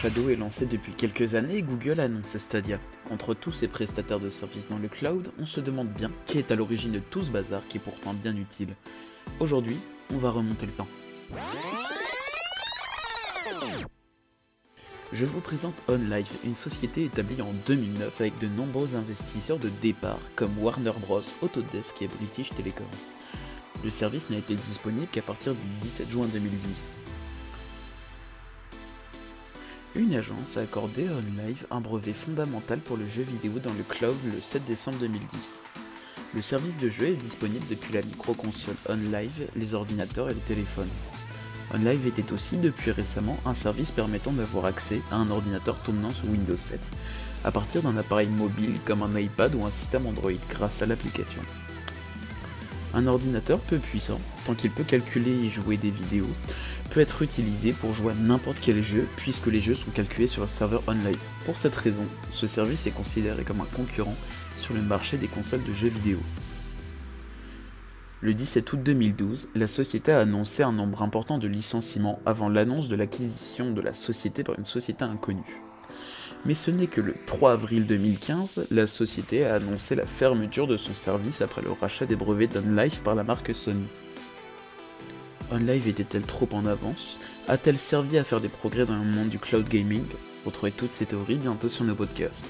Shadow est lancé depuis quelques années, Google a annoncé Stadia. Entre tous ces prestataires de services dans le cloud, on se demande bien qui est à l'origine de tout ce bazar qui est pourtant bien utile. Aujourd'hui, on va remonter le temps. Je vous présente OnLive, une société établie en 2009 avec de nombreux investisseurs de départ comme Warner Bros, Autodesk et British Telecom. Le service n'a été disponible qu'à partir du 17 juin 2010. Une agence a accordé à OnLive un brevet fondamental pour le jeu vidéo dans le cloud le 7 décembre 2010. Le service de jeu est disponible depuis la micro-console OnLive, les ordinateurs et les téléphones. OnLive était aussi depuis récemment un service permettant d'avoir accès à un ordinateur tournant sous Windows 7, à partir d'un appareil mobile comme un iPad ou un système Android grâce à l'application. Un ordinateur peu puissant, tant qu'il peut calculer et jouer des vidéos, peut être utilisé pour jouer à n'importe quel jeu puisque les jeux sont calculés sur un serveur OnLive. Pour cette raison, ce service est considéré comme un concurrent sur le marché des consoles de jeux vidéo. Le 17 août 2012, la société a annoncé un nombre important de licenciements avant l'annonce de l'acquisition de la société par une société inconnue. Mais ce n'est que le 3 avril 2015, la société a annoncé la fermeture de son service après le rachat des brevets d'OnLive par la marque Sony. OnLive était-elle trop en avance? A-t-elle servi à faire des progrès dans le monde du cloud gaming? Retrouvez toutes ces théories bientôt sur nos podcasts.